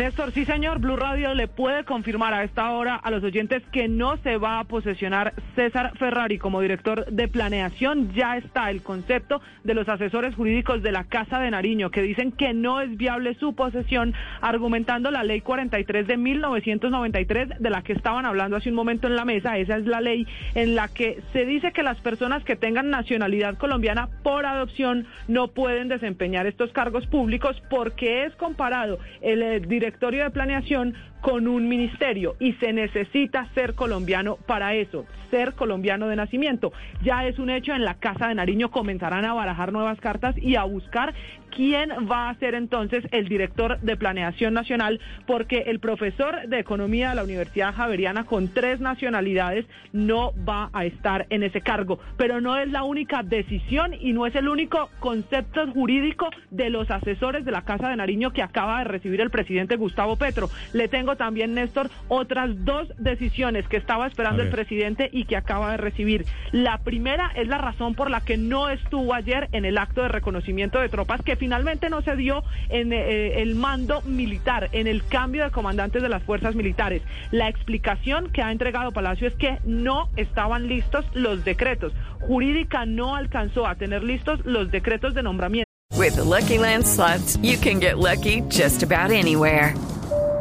Néstor, sí señor, Blue Radio le puede confirmar a esta hora a los oyentes que no se va a posesionar César Ferrari como director de planeación. Ya está el concepto de los asesores jurídicos de la Casa de Nariño que dicen que no es viable su posesión argumentando la ley 43 de 1993 de la que estaban hablando hace un momento en la mesa. Esa es la ley en la que se dice que las personas que tengan nacionalidad colombiana por adopción no pueden desempeñar estos cargos públicos porque es comparado el, eh, directorio de planeación con un ministerio y se necesita ser colombiano para eso, ser colombiano de nacimiento. Ya es un hecho, en la Casa de Nariño comenzarán a barajar nuevas cartas y a buscar quién va a ser entonces el director de planeación nacional, porque el profesor de economía de la Universidad Javeriana con tres nacionalidades no va a estar en ese cargo, pero no es la única decisión y no es el único concepto jurídico de los asesores de la Casa de Nariño que acaba de recibir el presidente Gustavo Petro. Le tengo también, Néstor, otras dos decisiones que estaba esperando el presidente y que acaba de recibir. La primera es la razón por la que no estuvo ayer en el acto de reconocimiento de tropas que finalmente no se dio en eh, el mando militar, en el cambio de comandantes de las fuerzas militares. La explicación que ha entregado Palacio es que no estaban listos los decretos. Jurídica no alcanzó a tener listos los decretos de nombramiento. With the Lucky Land slots, you can get lucky just about anywhere.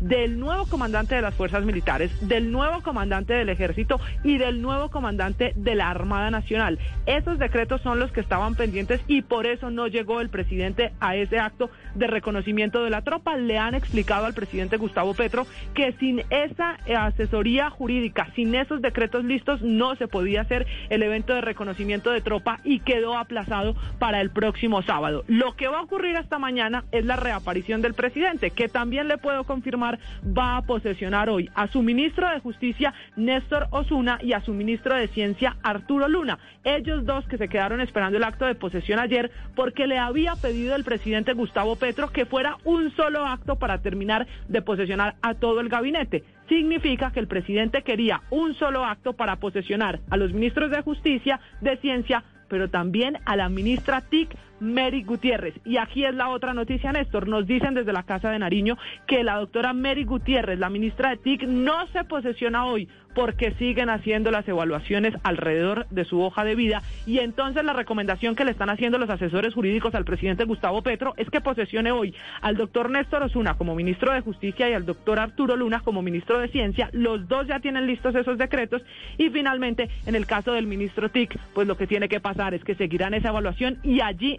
Del nuevo comandante de las fuerzas militares, del nuevo comandante del ejército y del nuevo comandante de la Armada Nacional. Esos decretos son los que estaban pendientes y por eso no llegó el presidente a ese acto de reconocimiento de la tropa. Le han explicado al presidente Gustavo Petro que sin esa asesoría jurídica, sin esos decretos listos, no se podía hacer el evento de reconocimiento de tropa y quedó aplazado para el próximo sábado. Lo que va a ocurrir esta mañana es la reaparición del presidente, que también le puedo confirmar va a posesionar hoy a su ministro de Justicia, Néstor Osuna, y a su ministro de Ciencia, Arturo Luna. Ellos dos que se quedaron esperando el acto de posesión ayer porque le había pedido el presidente Gustavo Petro que fuera un solo acto para terminar de posesionar a todo el gabinete significa que el presidente quería un solo acto para posesionar a los ministros de Justicia, de Ciencia, pero también a la ministra TIC, Mary Gutiérrez. Y aquí es la otra noticia, Néstor. Nos dicen desde la Casa de Nariño que la doctora Mary Gutiérrez, la ministra de TIC, no se posesiona hoy porque siguen haciendo las evaluaciones alrededor de su hoja de vida. Y entonces la recomendación que le están haciendo los asesores jurídicos al presidente Gustavo Petro es que posesione hoy al doctor Néstor Osuna como ministro de Justicia y al doctor Arturo Luna como ministro de Ciencia. Los dos ya tienen listos esos decretos. Y finalmente, en el caso del ministro TIC, pues lo que tiene que pasar es que seguirán esa evaluación y allí